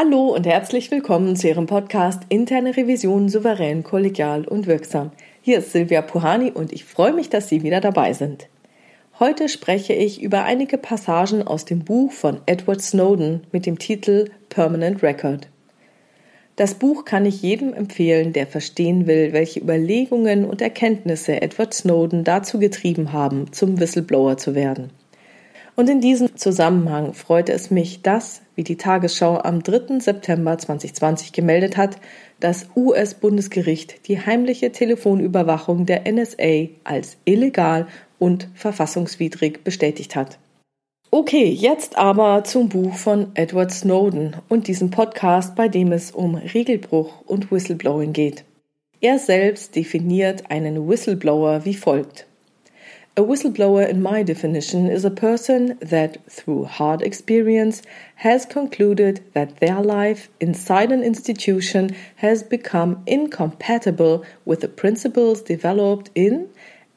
Hallo und herzlich willkommen zu Ihrem Podcast Interne Revision souverän, kollegial und wirksam. Hier ist Silvia Puhani und ich freue mich, dass Sie wieder dabei sind. Heute spreche ich über einige Passagen aus dem Buch von Edward Snowden mit dem Titel Permanent Record. Das Buch kann ich jedem empfehlen, der verstehen will, welche Überlegungen und Erkenntnisse Edward Snowden dazu getrieben haben, zum Whistleblower zu werden. Und in diesem Zusammenhang freute es mich, dass, wie die Tagesschau am 3. September 2020 gemeldet hat, das US-Bundesgericht die heimliche Telefonüberwachung der NSA als illegal und verfassungswidrig bestätigt hat. Okay, jetzt aber zum Buch von Edward Snowden und diesem Podcast, bei dem es um Regelbruch und Whistleblowing geht. Er selbst definiert einen Whistleblower wie folgt. A whistleblower, in my definition, is a person that, through hard experience, has concluded that their life inside an institution has become incompatible with the principles developed in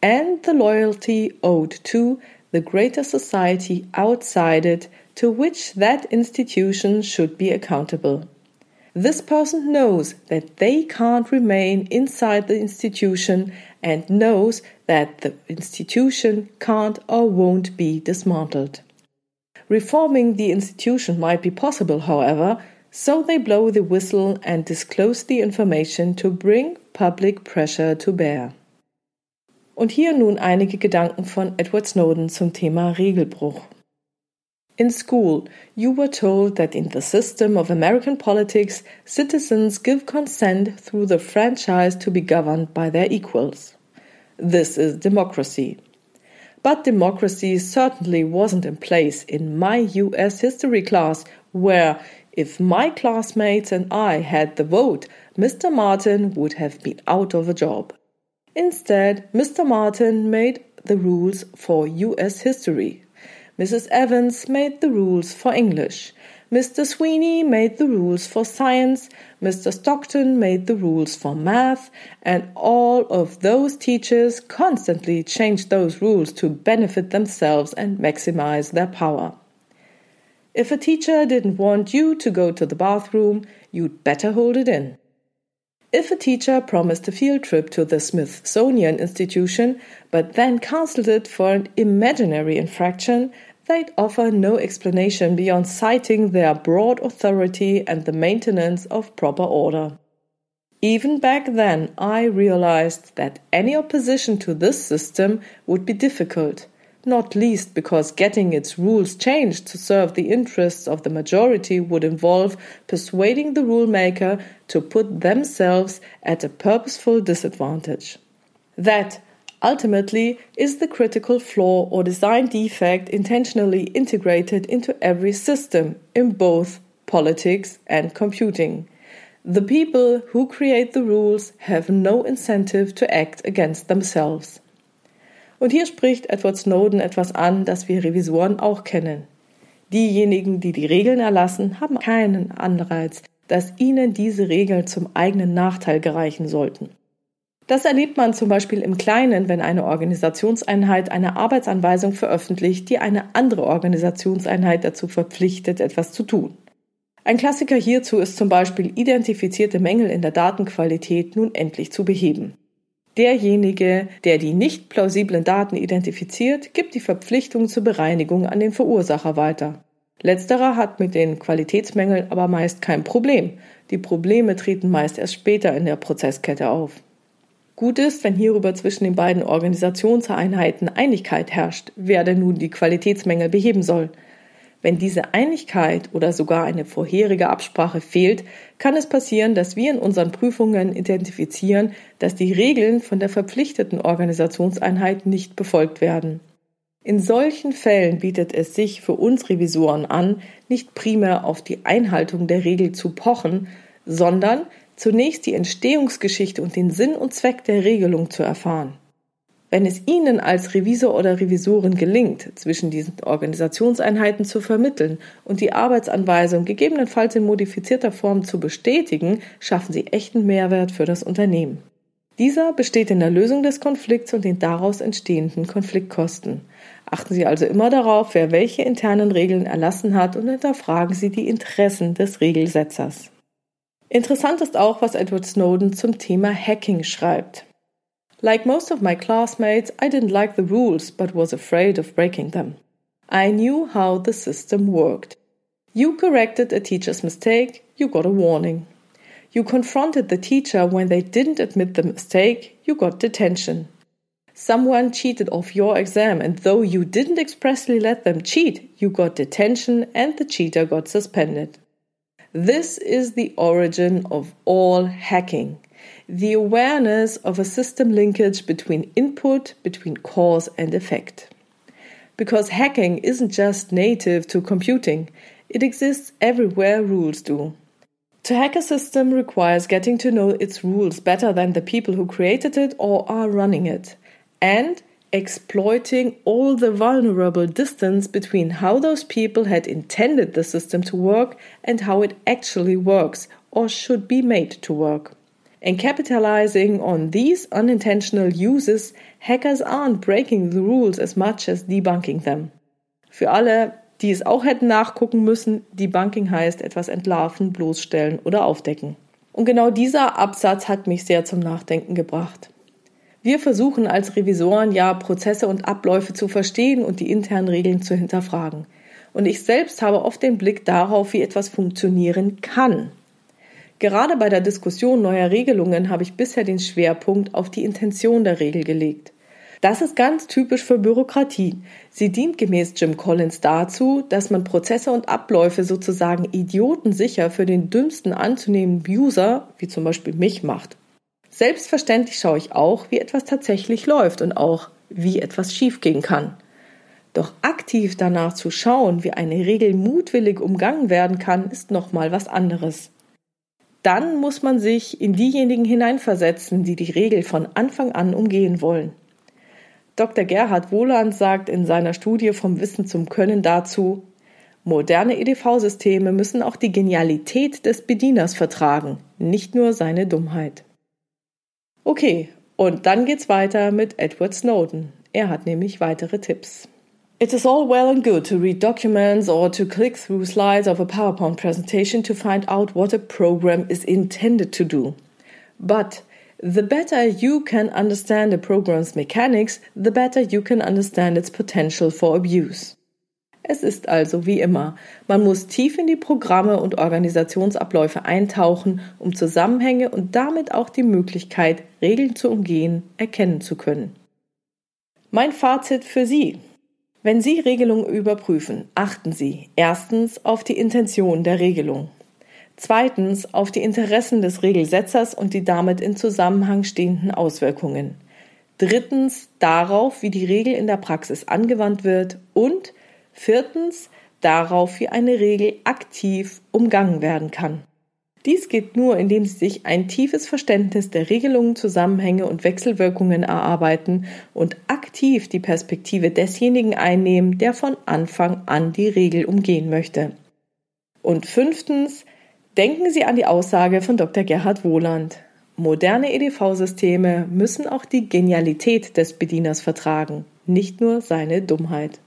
and the loyalty owed to the greater society outside it to which that institution should be accountable. This person knows that they can't remain inside the institution and knows that the institution can't or won't be dismantled. Reforming the institution might be possible, however, so they blow the whistle and disclose the information to bring public pressure to bear. Und hier nun einige Gedanken von Edward Snowden zum Thema Regelbruch. In school, you were told that in the system of American politics, citizens give consent through the franchise to be governed by their equals. This is democracy. But democracy certainly wasn't in place in my US history class, where if my classmates and I had the vote, Mr. Martin would have been out of a job. Instead, Mr. Martin made the rules for US history. Mrs. Evans made the rules for English. Mr. Sweeney made the rules for science, Mr. Stockton made the rules for math, and all of those teachers constantly changed those rules to benefit themselves and maximize their power. If a teacher didn't want you to go to the bathroom, you'd better hold it in. If a teacher promised a field trip to the Smithsonian Institution but then cancelled it for an imaginary infraction, they'd offer no explanation beyond citing their broad authority and the maintenance of proper order. Even back then, I realized that any opposition to this system would be difficult not least because getting its rules changed to serve the interests of the majority would involve persuading the rulemaker to put themselves at a purposeful disadvantage. That, ultimately, is the critical flaw or design defect intentionally integrated into every system in both politics and computing. The people who create the rules have no incentive to act against themselves. Und hier spricht Edward Snowden etwas an, das wir Revisoren auch kennen. Diejenigen, die die Regeln erlassen, haben keinen Anreiz, dass ihnen diese Regeln zum eigenen Nachteil gereichen sollten. Das erlebt man zum Beispiel im Kleinen, wenn eine Organisationseinheit eine Arbeitsanweisung veröffentlicht, die eine andere Organisationseinheit dazu verpflichtet, etwas zu tun. Ein Klassiker hierzu ist zum Beispiel identifizierte Mängel in der Datenqualität nun endlich zu beheben. Derjenige, der die nicht plausiblen Daten identifiziert, gibt die Verpflichtung zur Bereinigung an den Verursacher weiter. Letzterer hat mit den Qualitätsmängeln aber meist kein Problem. Die Probleme treten meist erst später in der Prozesskette auf. Gut ist, wenn hierüber zwischen den beiden Organisationseinheiten Einigkeit herrscht, wer denn nun die Qualitätsmängel beheben soll. Wenn diese Einigkeit oder sogar eine vorherige Absprache fehlt, kann es passieren, dass wir in unseren Prüfungen identifizieren, dass die Regeln von der verpflichteten Organisationseinheit nicht befolgt werden. In solchen Fällen bietet es sich für uns Revisoren an, nicht primär auf die Einhaltung der Regel zu pochen, sondern zunächst die Entstehungsgeschichte und den Sinn und Zweck der Regelung zu erfahren. Wenn es Ihnen als Revisor oder Revisorin gelingt, zwischen diesen Organisationseinheiten zu vermitteln und die Arbeitsanweisung gegebenenfalls in modifizierter Form zu bestätigen, schaffen Sie echten Mehrwert für das Unternehmen. Dieser besteht in der Lösung des Konflikts und den daraus entstehenden Konfliktkosten. Achten Sie also immer darauf, wer welche internen Regeln erlassen hat und hinterfragen Sie die Interessen des Regelsetzers. Interessant ist auch, was Edward Snowden zum Thema Hacking schreibt. Like most of my classmates, I didn't like the rules but was afraid of breaking them. I knew how the system worked. You corrected a teacher's mistake, you got a warning. You confronted the teacher when they didn't admit the mistake, you got detention. Someone cheated off your exam, and though you didn't expressly let them cheat, you got detention and the cheater got suspended. This is the origin of all hacking the awareness of a system linkage between input, between cause and effect. Because hacking isn't just native to computing, it exists everywhere rules do. To hack a system requires getting to know its rules better than the people who created it or are running it and exploiting all the vulnerable distance between how those people had intended the system to work and how it actually works or should be made to work. And capitalizing on these unintentional uses, hackers aren't breaking the rules as much as debunking them. Für alle, die es auch hätten nachgucken müssen, debunking heißt etwas entlarven, bloßstellen oder aufdecken. Und genau dieser Absatz hat mich sehr zum Nachdenken gebracht. Wir versuchen als Revisoren ja Prozesse und Abläufe zu verstehen und die internen Regeln zu hinterfragen. Und ich selbst habe oft den Blick darauf, wie etwas funktionieren kann. Gerade bei der Diskussion neuer Regelungen habe ich bisher den Schwerpunkt auf die Intention der Regel gelegt. Das ist ganz typisch für Bürokratie. Sie dient gemäß Jim Collins dazu, dass man Prozesse und Abläufe sozusagen idiotensicher für den dümmsten anzunehmenden User, wie zum Beispiel mich, macht. Selbstverständlich schaue ich auch, wie etwas tatsächlich läuft und auch, wie etwas schiefgehen kann. Doch aktiv danach zu schauen, wie eine Regel mutwillig umgangen werden kann, ist nochmal was anderes. Dann muss man sich in diejenigen hineinversetzen, die die Regel von Anfang an umgehen wollen. Dr. Gerhard Wohland sagt in seiner Studie vom Wissen zum Können dazu, moderne EDV-Systeme müssen auch die Genialität des Bedieners vertragen, nicht nur seine Dummheit. Okay, und dann geht's weiter mit Edward Snowden. Er hat nämlich weitere Tipps. It is all well and good to read documents or to click through slides of a PowerPoint presentation to find out what a program is intended to do. But the better you can understand a program's mechanics, the better you can understand its potential for abuse. Es ist also wie immer, man muss tief in die Programme und Organisationsabläufe eintauchen, um Zusammenhänge und damit auch die Möglichkeit, Regeln zu umgehen, erkennen zu können. Mein Fazit für Sie. Wenn Sie Regelungen überprüfen, achten Sie erstens auf die Intention der Regelung, zweitens auf die Interessen des Regelsetzers und die damit in Zusammenhang stehenden Auswirkungen, drittens darauf, wie die Regel in der Praxis angewandt wird und Viertens darauf, wie eine Regel aktiv umgangen werden kann. Dies geht nur, indem Sie sich ein tiefes Verständnis der Regelungen, Zusammenhänge und Wechselwirkungen erarbeiten und aktiv die Perspektive desjenigen einnehmen, der von Anfang an die Regel umgehen möchte. Und fünftens, denken Sie an die Aussage von Dr. Gerhard Wohland. Moderne EDV-Systeme müssen auch die Genialität des Bedieners vertragen, nicht nur seine Dummheit.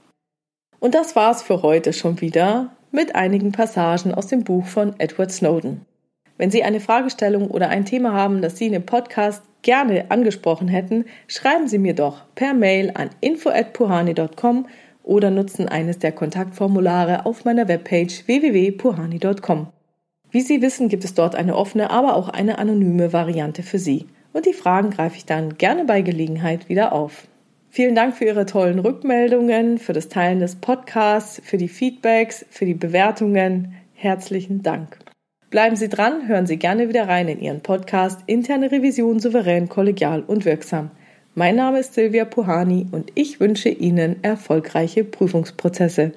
Und das war's für heute schon wieder mit einigen Passagen aus dem Buch von Edward Snowden. Wenn Sie eine Fragestellung oder ein Thema haben, das Sie in dem Podcast gerne angesprochen hätten, schreiben Sie mir doch per Mail an info@puhani.com oder nutzen eines der Kontaktformulare auf meiner Webpage www.puhani.com. Wie Sie wissen, gibt es dort eine offene, aber auch eine anonyme Variante für Sie. Und die Fragen greife ich dann gerne bei Gelegenheit wieder auf. Vielen Dank für Ihre tollen Rückmeldungen, für das Teilen des Podcasts, für die Feedbacks, für die Bewertungen. Herzlichen Dank. Bleiben Sie dran, hören Sie gerne wieder rein in Ihren Podcast Interne Revision souverän, kollegial und wirksam. Mein Name ist Silvia Puhani und ich wünsche Ihnen erfolgreiche Prüfungsprozesse.